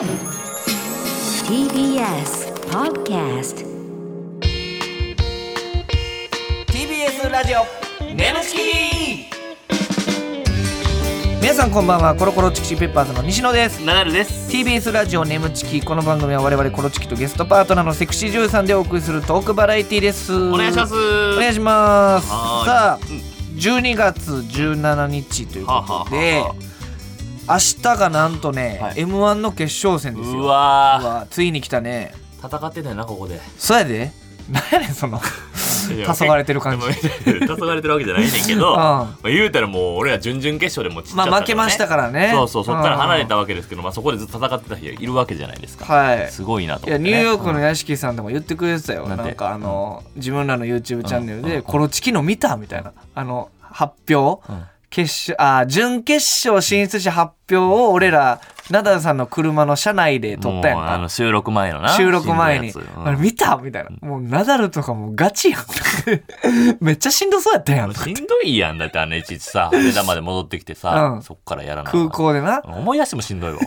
TBS Podcast TBS ラジオネムチキ。皆さんこんばんは。コロコロチキチキペッパーズの西野です。ナダルです。TBS ラジオネムチキ。この番組は我々コロチキとゲストパートナーのセクシー女優さんでお送りするトークバラエティです。お願いします。お願いします。はーい。さあうん12月17日というはあことではあは明日がなんとね、はい。m 1の決勝戦ですよ。うわうわついに来たね。ー戦ってたよなここで。そうやで。なんやねんその黄昏 れてる感じ。でも黄昏れてるわけじゃないねんけど、うん。まあ、言うたらもう俺ら準々決勝でもうちっちゃったまあ負けましたからね。そうそうそっから離れたわわけですけど、まあ、そこでずっと戦ってた人いるわけじゃないですか、はい。すごいなといや思って、ね、ニューヨークのうん。屋敷さんでも言ってくれてたよ、なんてなんかあの、自分らの YouTube チャンネルうんうんで「コロチキの見た?」みたいなあの発表、うん決勝あ準決勝進出者発表を俺らナダルさんの車の車内で撮ったやんか。収録前のな収録前に「しんどいやつ。うん。あれ見た?」みたいな。もうナダルとかもうガチやん。めっちゃしんどそうやったやん。しんどいやん。だってあのいちいちさ羽田まで戻ってきてさ、うん。そっからやらな。空港でな。思い出してもしんどいわ。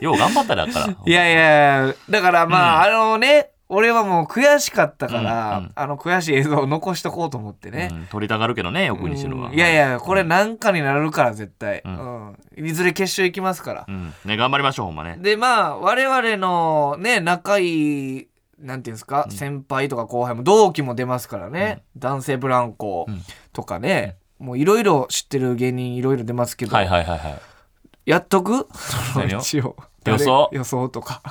よう頑張っただから。いやいやいやだからまあ、あのね俺はもう悔しかったから、うんうん。あの悔しい映像を残しとこうと思ってね、うん、撮りたがるけどね横西野は、うん。いやいやこれなんかになるから絶対、ううん。いずれ決勝行きますから。う、ん。ね頑張りましょうほんまね。でまあ我々のね仲いいなんていうんですか、先輩とか後輩も同期も出ますからね、男性ブランコうん。とかね、もういろいろ知ってる芸人いろいろ出ますけど、はいはいはいはい。やっとく？一応。予想？誰？予想とか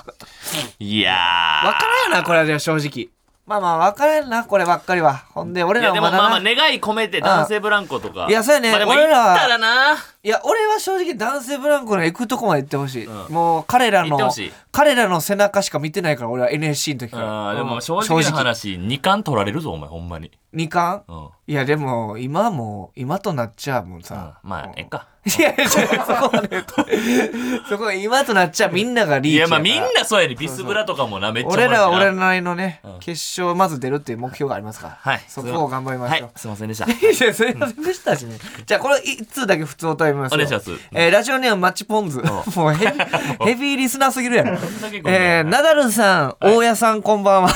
いや分からんよなこれはでも正直。まあまあ分からんなこればっかりは。ほんで俺ーいやらもまだな。でもまあまあ願い込めて男性ブランコとか。いやそうやね。まあでも俺らは行ったらないや俺は正直男性ブランコの行くとこまで行ってほしい、うん。もう彼らの行ってほしい。彼らの背中しか見てないから俺は NSC の時から。あーでうん。も正直な話2冠取られるぞお前ほんまに。二冠？うん。いやでも今はもう今となっちゃうもんさ、まあええか。いやいやそこまで言うと。そこは今となっちゃうみんながリーチいやまあみんなそうやでビスブラとかもなめっちゃ俺らは俺らなりのね、うん。決勝まず出るっていう目標がありますから、はい。そこを頑張りましょう、はい。すいませんでした。いや、すいませんでしたしね。じゃあ、これ一通だけ普通を食べますよ。お願いしますえーラジオネームマッチポンズ。もうヘビ ヘビーリスナーすぎるやろ。えーナダルさん、大家さん、こんばんは。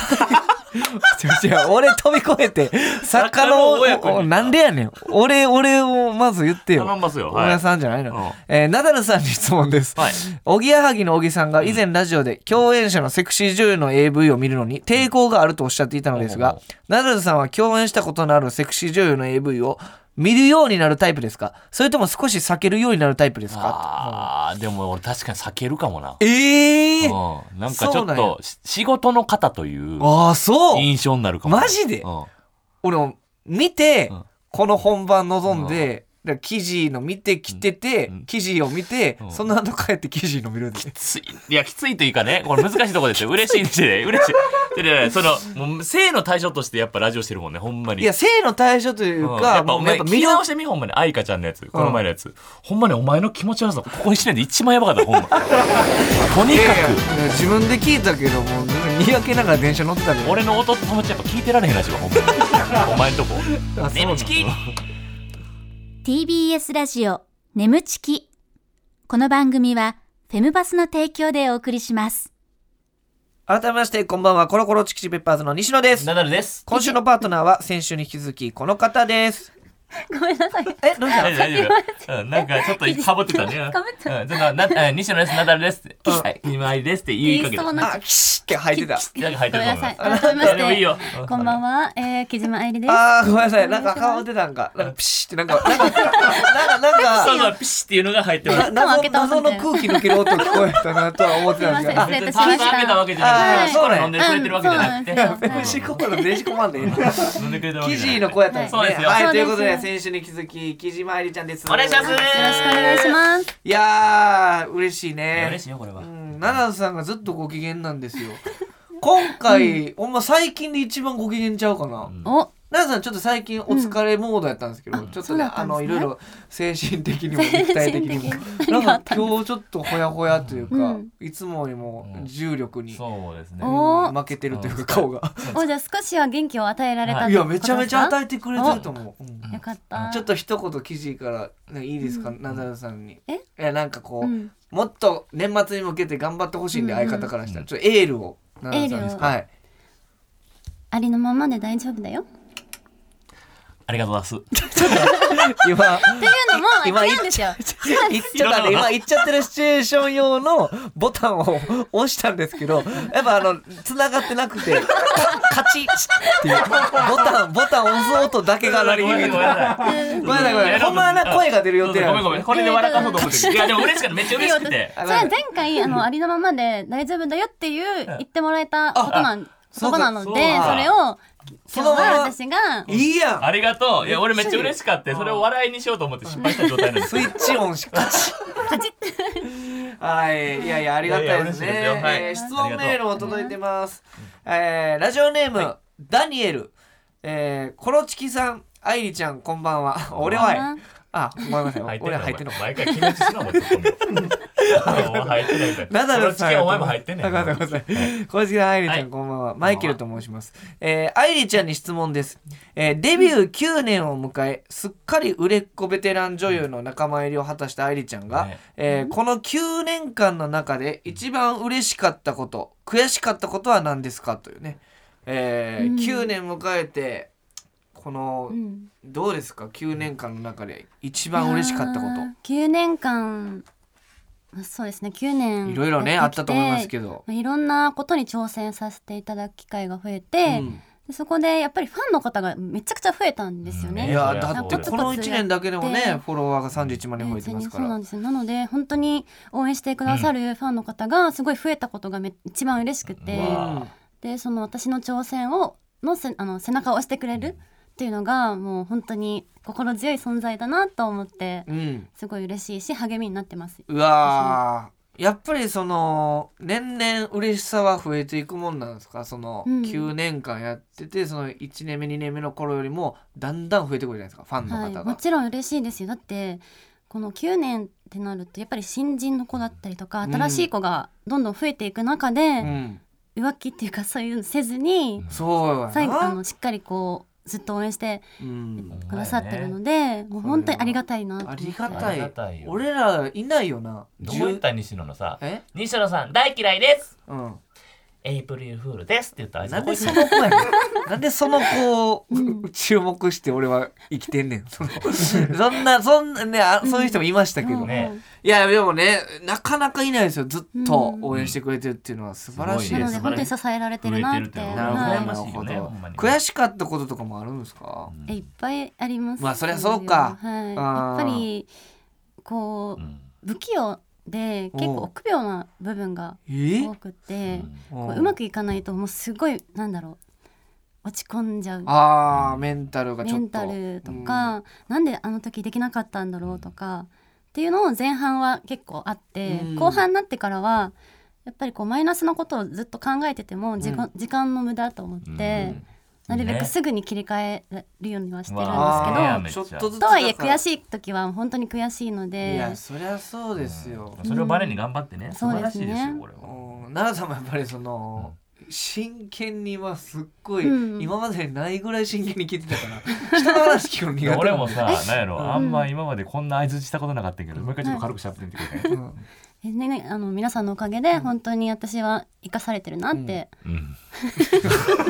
違う違う俺飛び越えて、作家のなんでやねん。俺、俺をまず言ってよ。頼んますよはい大家さんじゃないの。うんえーナダルさんに質問です。はいおぎやはぎの小木さんが以前ラジオで共演者のセクシー女優の AV を見るのに抵抗があるとおっしゃっていたのですがナダルさんは共演したことのあるセクシー女優の AV を見るようになるタイプですか？それとも少し避けるようになるタイプですか？あーでも俺確かに避けるかもな。ええー、うん。なんかちょそうなんや。っとし仕事の方というああそう。印象になるかもマジで？うん。俺も見て、うん。この本番望んで、だ記事の見てきてて、うん記事を見て、うん。その後帰って記事の見るんできつい。いやきついというかねこれ難しいところですよ。嬉しいんで 嬉しい。でねそのもう性の対象としてやっぱラジオしてるもんねほんまに。いや性の対象というか、うんやっぱお前聞きやっぱ魅力直してみほんまに。愛花ちゃんのやつこの前のやつ、ほんまにお前の気持ち悪さここ1年で一番やばかったほんま。とにかいやいや自分で聞いたけどもうにやけながら電車乗ってたけど。く俺の弟友達やっぱ聞いてられへんらしいわほんまに。お前んとこ。あそう眠ちき TBS ラジオ眠ちき。この番組はフェムバスの提供でお送りします。改めましてこんばんは。コロコロチキチペッパーズの西野です。ナダルです。今週のパートナーは先週に引き続きこの方です ごめんなさい。えどうした大丈夫大丈夫。うんなんかちょっと かぶってたね。かぶってた。うんちょっとなえ西野ですナダルですって。はい今井ですって言いかけあキシッって入ってた。なんか入ってるごめんなさい。めまいやでもいいよ。こんばんは、えー、木島愛理です。あーごめんなさい。なんか顔出たんか。なんかピシッってなんかなんかなんかなんか そうそうピシッっていうのが入ってま謎開けた謎の空気抜ける音聞こえたなとは思ってたんですけど。すいません。別に炭開けたわけじゃなくあーてコーラ飲んでくれてるわけじゃなくて。うんそうなんです。よペプシコーラ電子コマン飲んでくれてるわけ記じゃない事の子やったんですね。そうですよ。はいということで先週に気づき木島愛理ちゃんです。お願いします。よろしくお願いします。いやー嬉しいね。嬉しいよこれは。うんナダルさんがずっとご機嫌なんですよ。今回、ほんま最近で一番ご機嫌ちゃうかな、んお奈良さんちょっと最近お疲れモードやったんですけど、ちょっとそうね。あのいろいろ精神的にも肉体的にも。なん。か今日ちょっとほやほやというか、うん。いつもよりも重力に、そうですね。おうん負けてるというか顔が、おじゃあ少しは元気を与えられたい。やめちゃめちゃ与えてくれてると思う、うん。よかった。ちょっと一言記事から、ね、いいですか、ナダルさんに。え？いやなんかこう、うん。もっと年末に向けて頑張ってほしいんで、うんうん相方からしたらちょっとエールをナダルさんに。エールを？はい。ありのままで大丈夫だよありがとうございます。今っていうのも今言っちゃったね。今言っちゃってるシチュエーション用のボタンを押したんですけど やっぱあの繋がってなくてカチッっていう。ボタンボタン押す音だけが鳴り響い。てごめんなさいごめんなさい。ほんまはな声が出る予定ごめんごめんこれで笑かそうと思って いやでも嬉しかった。めっちゃ嬉しくて。それは前回あのありのままで大丈夫だよっていう言ってもらえたことなんそことなのでそれを今日は私がいいやんありがとう。いや俺めっちゃ嬉しかった。それを笑いにしようと思って失敗した状態なんですスイッチオンしカチッはい。いやいやありがたいですね。えー質問メールも届い。てますえーラジオネームダニエル。えーコロチキさん愛理ちゃんこんばんは。俺はこんばんはあごめんなさい。入ってんの俺入ってんの。毎回気持ちしなお前ツッコミを入ってないみたいナダルさんお前も入ってんねん。ごめんなさい。ごめんなさい。これ愛理ちゃん、はいこんばんは。マイケルと申します。えー、愛理ちゃんに質問です。えー、デビュー9年を迎え、すっかり売れっ子ベテラン女優の仲間入りを果たした愛理ちゃんが、ね。えーこの9年間の中で一番嬉しかったこと、悔しかったことは何ですか？というね。えーうん。9年迎えて、この、うんどうですか ?9 年間の中で一番嬉しかったこいやー9年間まあそうですね9年と。いろいろね、あったと思いますけど。まあいろんなことに挑戦させていただく機会が増えて、うんでそこでやっぱりファンの方がめちゃくちゃ増えたんですよね。いやそりゃだってこの1年だけでもねフォロワーが31万人増えてますからそうなんですよなので本当に応援してくださるファンの方がすごい増えたことがめ一番嬉しくて、でその私の挑戦をのせあの背中を押してくれるっていうのがもう本当に心強い存在だなと思ってうん。すごい嬉しいし励みになってます。うわー。やっぱりその年々嬉しさは増えていくもんなんですか？そのうん。9年間やっててその1年目2年目の頃よりもだんだん増えてくるじゃないですかファンのはい、方が、もちろん嬉しいですよ。だってこの9年ってなるとやっぱり新人の子だったりとかうん。新しい子がどんどん増えていく中で、うん、浮気っていうかそういうのせずに、そうやな。最後あのしっかりこうずっと応援してうん、くださってるので、もう本当にありがたいなありがたい。俺らいないよな。どういった西野のさ。え？西野さん大嫌いです。うんエイプリルフールですって言ったらあいつなんでその子やねんなんでその子を注目して俺は生きてんねん。その そんなそんなねあそういう人もいましたけど、うん。ね。いやでもねなかなかいないですよ。ずっと応援してくれてるっていうのは素晴らしいです。なので本当に支えられてるなって増えてるってなるほどなるほど悔しかったこととかもあるんですか、い、いっぱいありますまあそりゃそうか。はい、やっぱりこうん。う不器用で結構臆病な部分がえ？多くて、ううう。まくいかないともうすごいなんだろう落ち込んじゃう。あーメンタルがちょっと。メンタルとか、なんであの時できなかったんだろうとかっていうのを前半は結構あって、うん。後半になってからはやっぱりこうマイナスのことをずっと考えてても時間,、時間の無駄と思って、なるべくすぐに切り替えるようにはしてるんですけど、あ。めっちゃーちょっとずつとはいえ悔いしい時は本当に悔しいのいでやそりゃそうですよ、それをバネに頑張ってね。素そう晴らしですねいですよこれは。うん。奈良さんもやっぱりその、真剣にはすっごい、うん。今までにないぐらい真剣に聞いてたから人の話聞くの苦手俺もさ なんやろうん。あんま今までこんな相づちしたことなかったけどもう一回ちょっと軽くしゃべってみてくれない。うんえねねあの皆さんのおかげで本当に私は生かされてるなって、うん。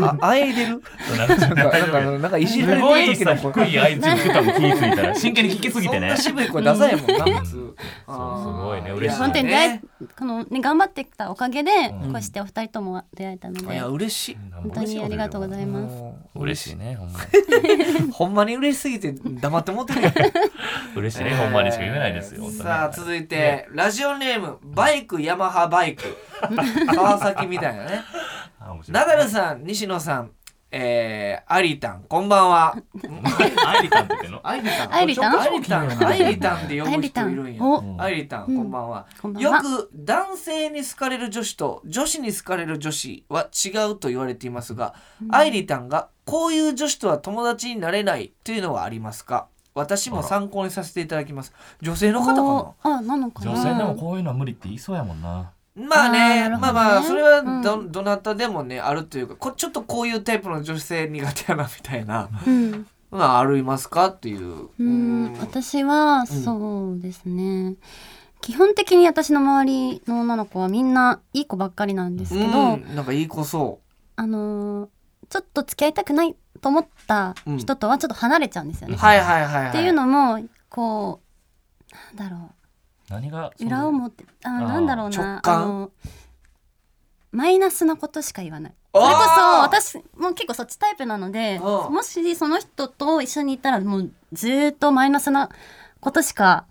ああえいでる？なんかなんかなんかいじられすごいてるさ時の声低い相づちしてたもん気ぃついたら。真剣に聞きすぎてね。そんな渋い声出さへんもんな普通。そうすごいね。嬉しい本当に出会いこのね頑張ってきたおかげで、うんこうしてお二人とも出会えたので、いや嬉しい。本当にありがとうございます。嬉しいねほんま ほんまに嬉しすぎて黙ってもってるやん。嬉しいねほんまにしか言えないですよ本当に。さあ続いてラジオネームバイクヤマハバイク。川崎みたいなね。ナダルさん西野さんえー、アリタンこんばんは。アイリタンって言っの？アイリタン。アイリタン？アイリタン。アイリタンって呼ぶ人いるんや。お。アイリタン、うん。こんばんは。よく男性に好かれる女子と女子に好かれる女子は違うと言われていますが、アイリタンがこういう女子とは友達になれないというのはありますか？私も参考にさせていただきます。女性の方かお。あなのかな？女性でもこういうのは無理って言いそうやもんななまあねあねまあまあそれはうんど,、どなたでもねあるというかこちょっとこういうタイプの女性苦手やなみたいな。うんがありますか？っていう。うん私はそうですね、基本的に私の周りの女の子はみんないい子ばっかりなんですけど、うんなんかいい子そあのーちょっと付き合いたくないと思った人とはちょっと離れちゃうんですよう。ね。はいはいはいはい。っていうのもこうなんだろ何がう裏表あーなんだろうなあのマイナスなことしか言わない。それこそ私も結構そっちタイプなのでうんもしその人と一緒にいたらもうずーっとマイナスなことしか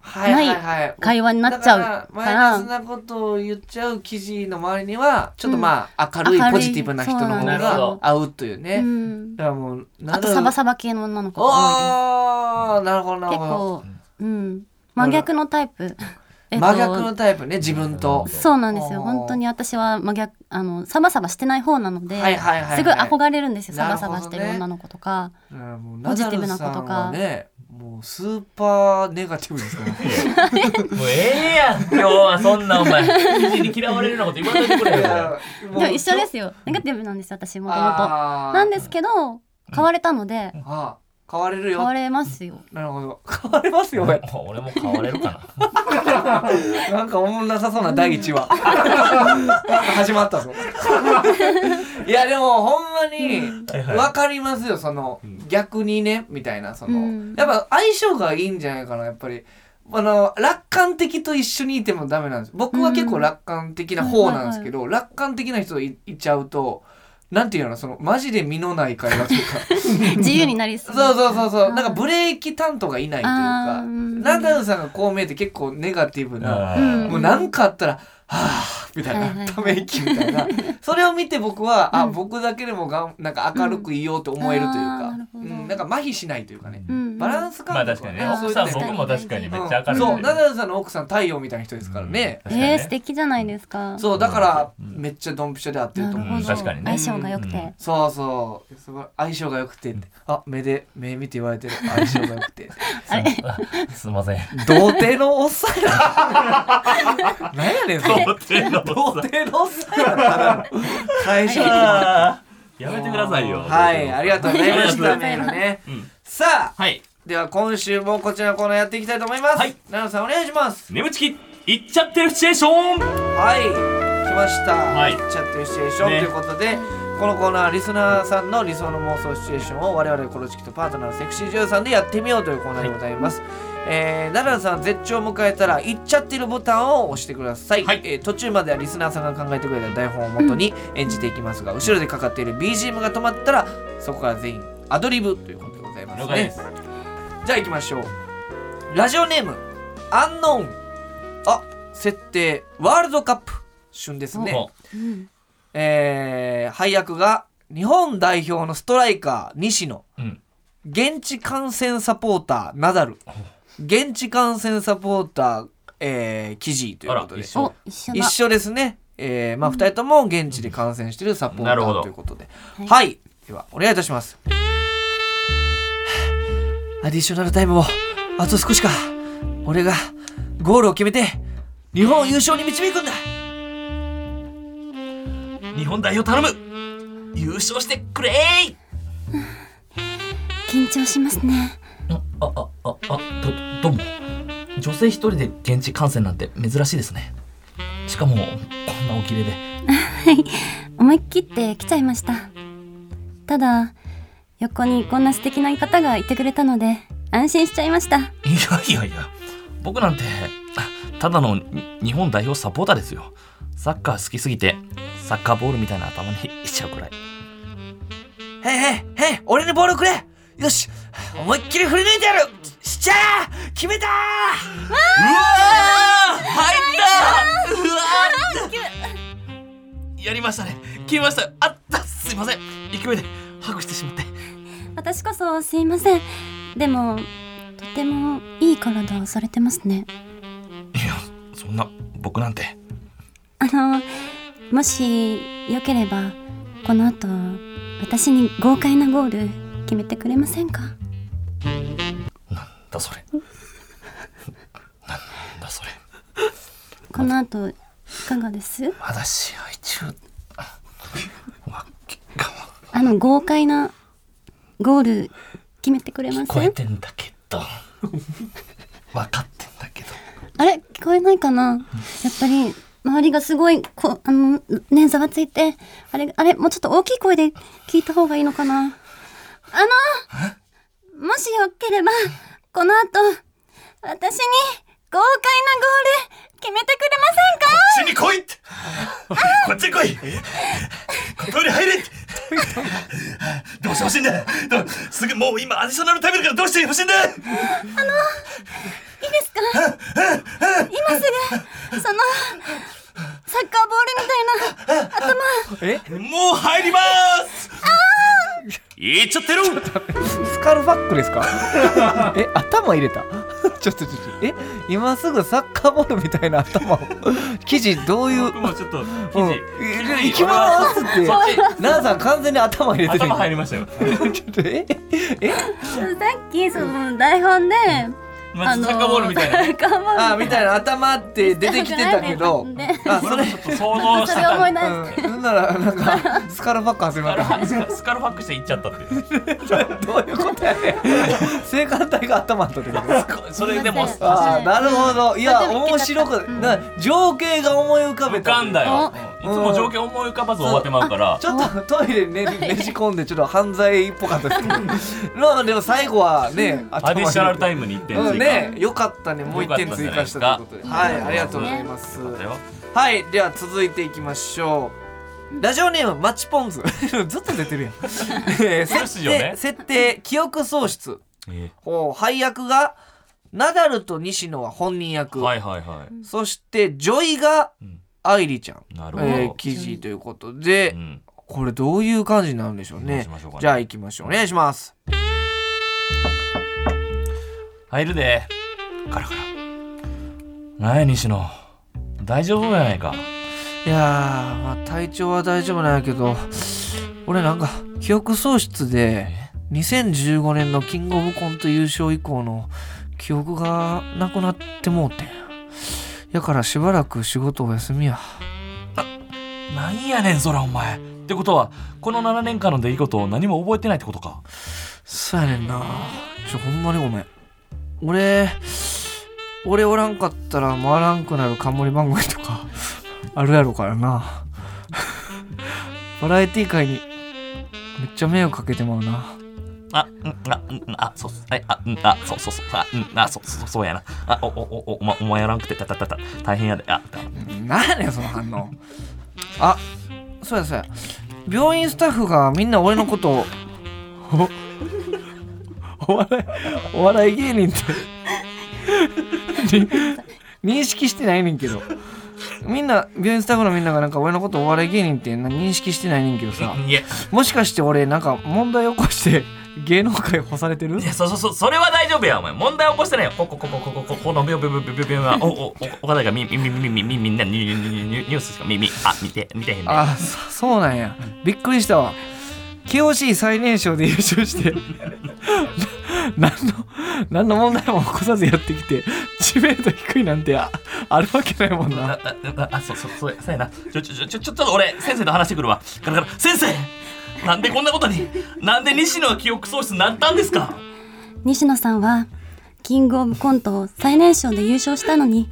はいはいはい。会話になっちゃうだからマイナスなことを言っちゃう記事の周りにはちょっとまあ明るい明るいポジティブな人の方が合うというね。うん。だからもうあとサバサバ系の女の子が多いああなるほどなるほど。構うん真逆のタイプ。えっと真逆のタイプね自分と。そうなんですよ。本当に私は真逆あのサバサバしてない方なので、はいはいはいはい。すごい憧れるんですよ。サバサバしてる女の子とか、ポジティブな子とか。ねもうスーパーネガティブですから。もうええやん今日はそんなお前。記事に嫌われるようなこと言わないでくれよいやでも一緒ですよ。ネガティブなんですよ私もともとなんですけど変われたので、あ変われるよ。変われますよなるほど。変われますよ。俺も変われるかな なんかおもんなさそうな第一話。なんか始まったぞ。いやでもほんまにはいはいわかりますよその逆にねみたいなその、うんやっぱ相性がいいんじゃないかなやっぱり。あの楽観的と一緒にいてもダメなんです僕は結構楽観的な方なんですけど、楽観的な人いいちゃうとなんていうのそのマジで身のない会話というか。自由になりそう。そうそうそうそう。なんかレブレーキ担当がいないというあかナダルさんがこう見えて結構ネガティブな、うん。もう何かあったら「はあ」みたいな、はいはいはい。ため息みたいな。それを見て僕は、あうん。僕だけでもがんなんか明るくいようと思えるというか。なん、なんか麻痺しないというかね、うんバランス感まあ覚は確かにね。奥さん僕も確かにめっちゃ明るいそうナダルさんの奥さん太陽みたいな人ですからね、えー、素敵じゃないですか。そうだからうん。めっちゃドンピシャで合ってると思う、確かにね。相性が良くて、うん。そうそう。すごい。相性が良くてあ目で目見て言われてる。相性が良くて。すいません。童貞のおっさんや何やねんそれ童貞のおっさ。んやただの会社あーやめてくださいよ。はいありがとうございましたメールね。うん。さあはい。では今週もこちらのコーナーやっていきたいと思います。はい。奈良さんお願いします。眠ちきいっちゃってるシチュエーション。はい来ました。はい。いっちゃってるシチュエーション。とねいうことでこのコーナーはリスナーさんの理想の妄想シチュエーションを我々コロチキとパートナーのセクシー女優さんでやってみようというコーナーでございます、えー、奈良さん絶頂を迎えたら「いっちゃってる」ボタンを押してください、はい。えー途中まではリスナーさんが考えてくれた台本をもとに演じていきますが、後ろでかかっている BGM が止まったらそこから全員アドリブということでございますね。じゃあ行きましょう。ラジオネームアンノーン。あ設定ワールドカップ旬ですね。おうん。えー配役が日本代表のストライカー西野。うん。現地観戦サポーターナダル現地観戦サポーター、えー、キジということで。一緒。お一緒ですね、えーまあ、2人とも現地で観戦しているサポーターということで、はい。はい、ではお願いいたします。アディショナルタイムもあと少しか。俺がゴールを決めて日本を優勝に導くんだ。日本代表頼む。優勝してくれー。緊張しますねああああどどうも。女性一人で現地観戦なんて珍しいですね。しかもこんなおきれで。思い切って来ちゃいました。ただ横にこんな素敵な方がいてくれたので安心しちゃいました。いやいやいや僕なんてあただのに日本代表サポーターですよ。サッカー好きすぎてサッカーボールみたいな頭にいっちゃうくらい。へいへいへい俺にボールくれ。よし思いっきり振り抜いてやる。しちゃー決めたー。うわー入ったうわー。やりましたね。決めました。あった。すいません。勢いでハグしてしまって。私こそすいません。でもとてもいい体をされてますね。いやそんな僕なんて。あのもしよければこの後私に豪快なゴール決めてくれませんか？なんだそれ。なんだそれ。この後いかがです？まだ試合中。あの豪快なゴール決めてくれま聞こせんえてんだけど。分かってんだけど。あれ？聞こえないかな？やっぱり周りがすごいこあのねざわついてあれあれ？もうちょっと大きい声で聞いた方がいいのかな？あのもしよければこの後私に豪快なゴール決めてくれませんか？こっちに来いって。こっちに来い。トイレ入れって。どうしてほしいんだ？すぐもう今アディショナルタイムだからどうしてほしいんだ？よいいですか？今すぐそのサッカーボールみたいな頭。え？もう入りますいっちゃってる。スカルファックですか？え頭入れた？ちょっとちょっと。え今すぐサッカーボールみたいな頭を。生地どういう？僕もちょっとうん、記え行きますって。奈々さん完全に頭入れてる。頭入りましたよ。ちょっとえ？え？さっきその台本でまずサッカーボールみたいな。あみたいな頭って出てきてたけど。ねあそれちょっと想像しそれた思い出してうん、ならなんかスカルファック始まったスカルファックしていっちゃったっていう。どういうことやねん。性感帯が頭に。とってことそれでもああなるほど。いや面白くな情景が思い浮かべ浮たかんだよ。おいつも条件思い浮かばず終わってまうから。ちょっとトイレにね ねじ込んでちょっと犯罪っぽかったですけど。まあでも最後はねアディショナルタイムムに1点追加うんねよかったね。もう一点追加したということで。はいありがとうございます。はいでは続いていきましょう。ラジオネームマッチポンズ。ずっと出てるやん。えーそうですよね。設定設定記憶喪失。えほう配役がナダルと西野は本人役、ーはいはいはい。そしてジョイがうん愛梨ちゃん、えー記事ということで、うん。これどういう感じになるんでしょうね。ね。じゃあ行きましょう。お願いします。入るで。ガラガラ。なんや西野。大丈夫やないか。いやー、まあ、体調は大丈夫なんやけど俺なんか記憶喪失で2015年のキングオブコント優勝以降の記憶がなくなってもうてんやからしばらく仕事お休みや。なんやねんそらお前。ってことはこの7年間の出来事を何も覚えてないってことか？そうやねんな。ちょほんまにごめん。俺俺おらんかったら回らんくなる冠番組とか あるやろからな。バラエティ界にめっちゃ迷惑かけてまうなあ、うん、あ、うん、あ、そう、はい、あ、うん、あ、そうそうそう、あ、うん、あ、そうそうそうやな。あ、お、お、お、お、ま、お前やらんくて、たたたた、大変やで、あ、なんやねんその反応。あそうやそうや。病院スタッフがみんな俺のことをお お笑いお笑い芸人って に認識してないねんけど。みんな病院スタッフのみんながなんか俺のことお笑い芸人ってな認識してないねんけどさ。もしかして俺なんか問題起こして芸能界干されてる？いや、そうそうそう、それは大丈夫や、お前。問題起こしてないよ。ここ、ここ、ここ、ここの病病病病病は、お、お、お、岡田がみ、み、み、み、み、み、みんな、ニュニュニュニュニュースしか、み、み、あ、見て、見てへんね。あそそうなんやびっくりしたわ KOC 最年少で優勝して何の何の問題も起こさずやってきて知名度低いなんてああるわけないもんなあ、あ、あ、そうそう、そうや、そうやな。ちょ、ちょ、ちょ、ちょ、ちょっと俺、先生と話してくるわ。ガラガラ、先生なんでこんなことに、なんで西野は記憶喪失になったんですか？西野さんはキングオブコントを最年少で優勝したのに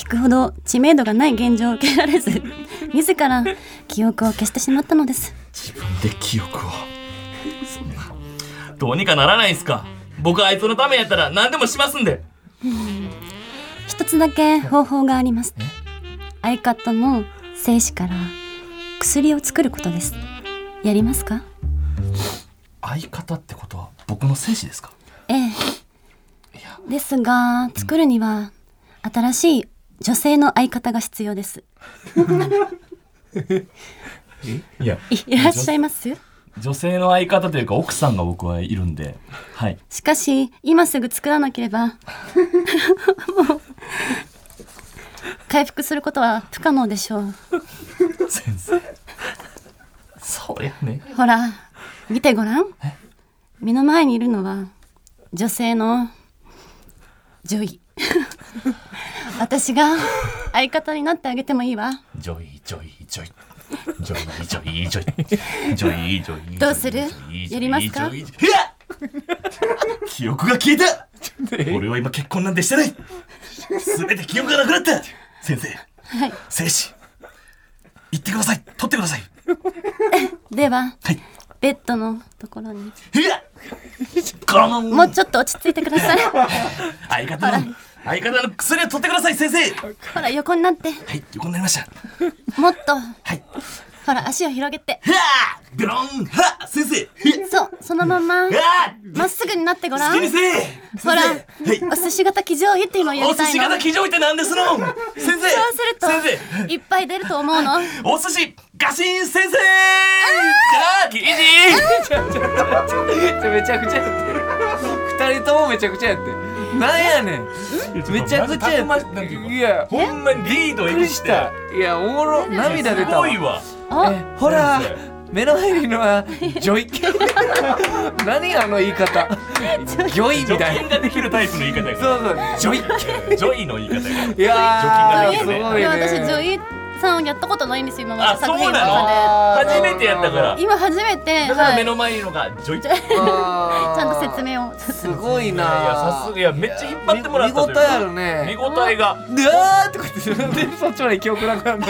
引くほど知名度がない現状を受けられず 自ら記憶を消してしまったのです。自分で記憶を。そんな、どうにかならないんすか？僕あいつのためやったら何でもしますんで。一つだけ方法があります。相方の精子から薬を作ることですやりますか？相方ってことは僕の精子ですか？ええ。ですが作るには新しい女性の相方が必要です。いや、いいらっしゃいます？女性の相方というか奥さんが僕はいるんで、はい。しかし今すぐ作らなければ。もう回復することは不可能でしょう。先生。そう。やね。ほら見てごらん。目の前にいるのは女性の女医。私が相方になってあげてもいいわ。ジョイ、ジョイ、ジョイ。ジョイ、ジョイ、ジョイ。ジョイ、ジョイ。どうする？ジョイやりますか？記憶が消えた！俺は今結婚なんてしてない！全て記憶がなくなった！先生。はい。精子。言ってください。取ってください でははい。ベッドのところに。いやこのもうちょっと落ち着いてください。相方の相方の薬を取ってください先生。はほら横になって。い横になりました。もっと。はいほら足を広げて。はあビロンはあ先生そうそのままはあ。まっすぐになってごらん。好きにせえ。ほらはい。お寿司型騎乗位って今やおりたいの。寿司型騎乗位って何ですの？先生。そうすると先生。いっぱい出ると思うの。お寿司ガシン先生。じゃあ記事ちょちょちょめちゃくちゃやってる。二人ともめちゃくちゃやってる。なんやねん。めちゃくちゃやってる。いやほんまにリードくりしたいやおもろ涙出すたわ。ごいわほら目の前にいるのはジョイ 何あの言い方。ジョイみ除たいな。菌ができるタイプの言い方やかそうそう。ジョイらジョイの言い方やから。いやーすごいね。私女優さんをやったことないんですよ今まあで作品の？そうなの中初めてやったから。で今初めてだからはい。目の前にいるのがジョイ。ちゃんと説明を。すごいないやさすがいやめっちゃ引っ張ってもらった見応えあるね。見応えが。うわーってこうやって でそっちまで記憶なくなる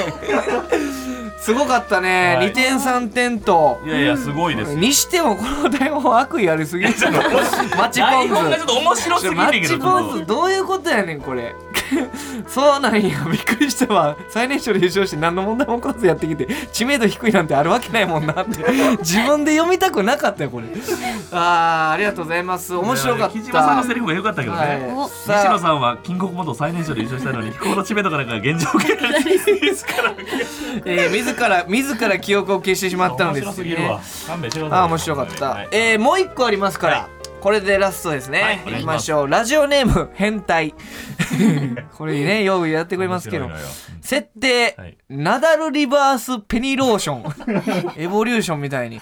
すごかったね、はい。2点3点と。いやいやすごいですよ。にしてもこの台本悪意ありすぎる。マッチポ台ンズ本がちょっと面白すぎマるけどッチポンズどういうことやねんこれそうなんや。びっくりしたわ。最年少で優勝して何の問題も起こらずやってきて知名度低いなんてあるわけないもんなって。自分で読みたくなかったよこれ。あーありがとうございます。面白かった。木島さんのセリフが良かったけどね、はい。お西野さんはキングオブモンド最年少で優勝したのに飛行の知名度がなんか現状受けられてですから。えー、自ら自ら記憶を消してしまったのです面白すぎるわ。勘弁してください。あー面白かった、はい。えー、もう一個ありますから、はいこれでラストですね、はい。い、きましょう。ラジオネーム変態。これねよくやってくれますけど。設定、はい。ナダルリバースペニローション。エボリューションみたいに。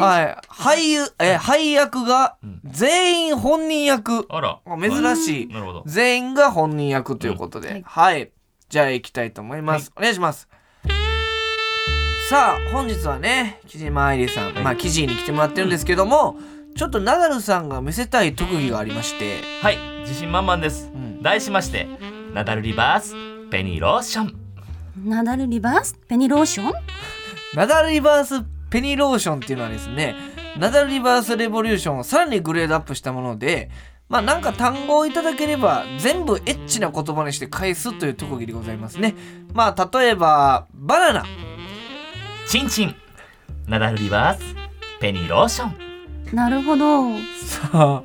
はい。俳優え配役が全員本人役、あら。珍しい、なるほど。全員が本人役ということで、うんはい。じゃあ行きたいと思います、お願いします。さあ本日はね木島愛理さん、まあ記事に来てもらってるんですけども、ちょっとナダルさんが見せたい特技がありまして、はい。自信満々です、ん。題しましてナダルリバースペニーローション。ナダルリバース？ペニローション？ナダルリバースペニローションっていうのはですねナダルリバースレボリューションをさらにグレードアップしたものでまあなんか単語をいただければ全部エッチな言葉にして返すという特技でございますね。まあ例えばバナナ。チンチン。ナダルリバースペニーローションなるほど。さあ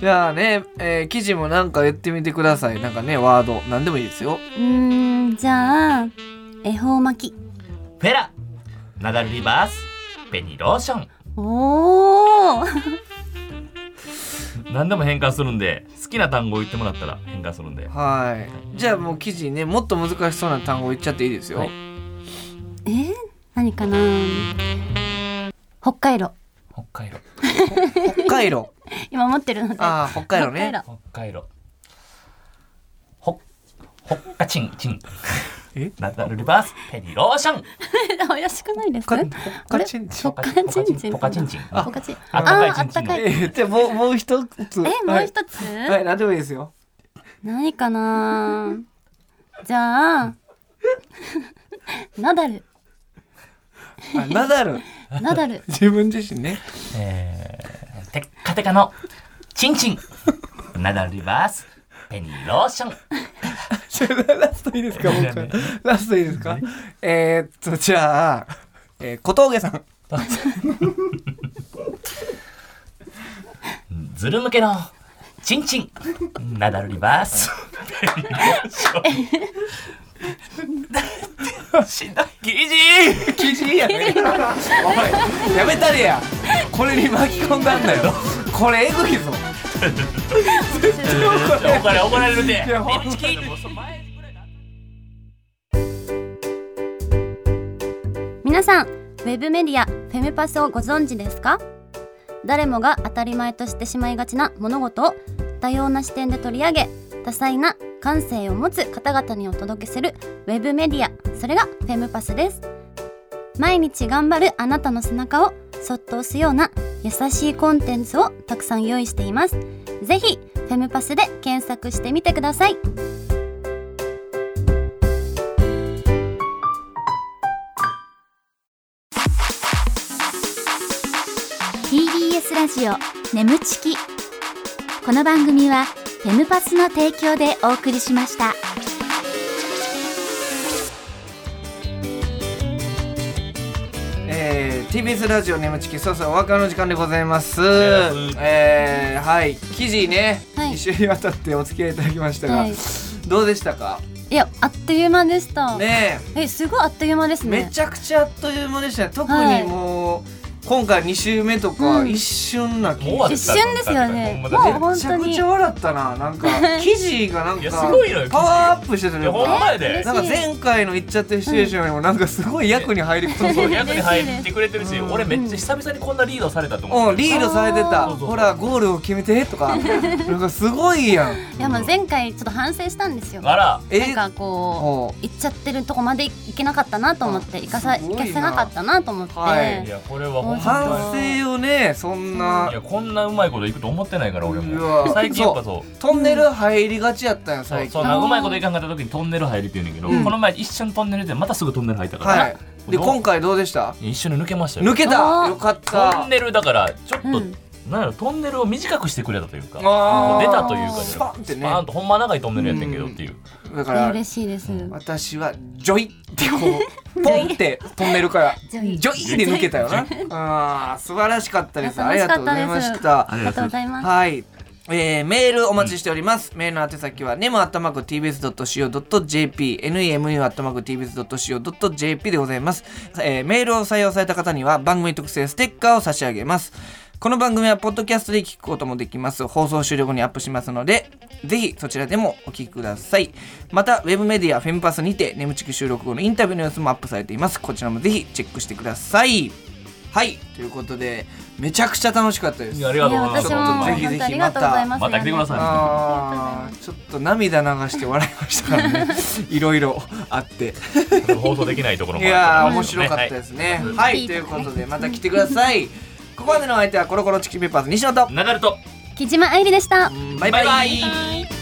じゃあね、えー記事もなんか言ってみてください。なんかねワード。何でもいいですよ。うーんじゃあ恵方巻き。フェラ。ナダルリバース。ペニーローション。おお何でも変換するんで好きな単語を言ってもらったら変換するんで。はい。じゃあもう記事にねもっと難しそうな単語言っちゃっていいですよ、はい。えー、何かな北海道。北海道北海道。今持ってるので。ああ北海道ね。北北海道。ほほっかちんちんえ？ナダルリバースペニーローション。怪しくないです？かあれ？カチンチン。ポカチンチン。ポカチンチン。ポカチン。あったかい。チンチンあったかい。えー、じゃあもうもう一つ。えもう一つ、はい、はい、何でもいいですよ。何かなじゃあ ナダルあナダル。ナダル。自分自身ね。えー、テッカテカの チンチン。ナダルリバース。ペニーローション。ラストいいですか僕。ラストいいですか？えー、っとじゃあ、えー、小峠さん。ズル向けのチンチン。ナダルリバース。ペニーローション。しんどいギジー！記事やねおいやめたれや。これに巻き込んだんだよ。これエグいぞ。怒られ怒られるでやほんまチキ皆さんウェブメディアフェムパスをご存知ですか？誰もが当たり前としてしまいがちな物事を多様な視点で取り上げ多彩な感性を持つ方々にお届けするウェブメディア。それがフェムパスです。毎日頑張るあなたの背中をそっと押すような優しいコンテンツをたくさん用意しています。ぜひフェムパスで検索してみてください。TBS ラジオ眠ちき。この番組はフェムパスの提供でお送りしました。えー、TBS ラジオ眠ちきそろそろお別れの時間でございます。えー、はい。記事ね、はい一週にわたってお付き合いいただきましたが、はい。どうでしたか？いやあっという間でした、ねえ。すごいあっという間ですえね。めちゃくちゃあっという間でしたね。特にはい。もう、今回2週目とかうん。一瞬な気もう一瞬ですよね。もう本めちゃく当にちゃ笑ったな。なんか 記事がなんかパワーアップしてたね。ほんまやで。えなんか前回の言っちゃってるシチュエーションよりもなんかすごい役に入り込んそうで役に入ってくれてるしうん。俺めっちゃ久々にこんなリードされたと思う、うん。リードされてた。ほらゴールを決めてとか。なんかすごいやん。いやもう前回ちょっと反省したんですよ。あら。え？なんかこう行っちゃってるとこまで行けなかったなと思ってあ行かさ行かせなかったなと思って、はい。いやこれはほん反ま省をねそんな。いやこんなうまいこといくと思ってないから俺うもわ。最近やっぱそう。トンネル入りがちやったんよそう最近。そうまいこといかんかった時にトンネル入るって言うねんだけど、うん。この前一瞬トンネルでまたすぐトンネル入ったから、はいで今回どうでした？一緒に抜けましたよ。抜けた。よかった。トンネルだからちょっと、うんなんやろトンネルを短くしてくれたというかあー。出たというかスパンってね。スパーンとほんま長いトンネルやってんけどっていう、だから嬉しいです、私はジョイってこうポンって トンネルからジョイ。ジョイで抜けたよな。あー素晴らしかったです。ありがとうございました。ありがとうございます。はい。えー、メールお待ちしております。メールの宛先は nemu.tbs.co.jp nemu.tbs.co.jp でございます、えーメールを採用された方には番組特製ステッカーを差し上げます。この番組はポッドキャストで聞くこともできます。放送終了後にアップしますので、ぜひそちらでもお聞きください。また、ウェブメディアフェムパスにて、眠ちき収録後のインタビューの様子もアップされています。こちらもぜひチェックしてください。はい、ということで、めちゃくちゃ楽しかったです。いやありがとうございます。私もぜひぜひます。また。来てください。ちょっと涙流して笑いましたからね。いろいろあって。放送できないところいもあや面白かったですね。はい、ということでまた来てくださいここまでのお相手はコロコロチキンペッパーズ西野とはい、ナダルと。木島愛理でした。バイバイ。バイバイ。はい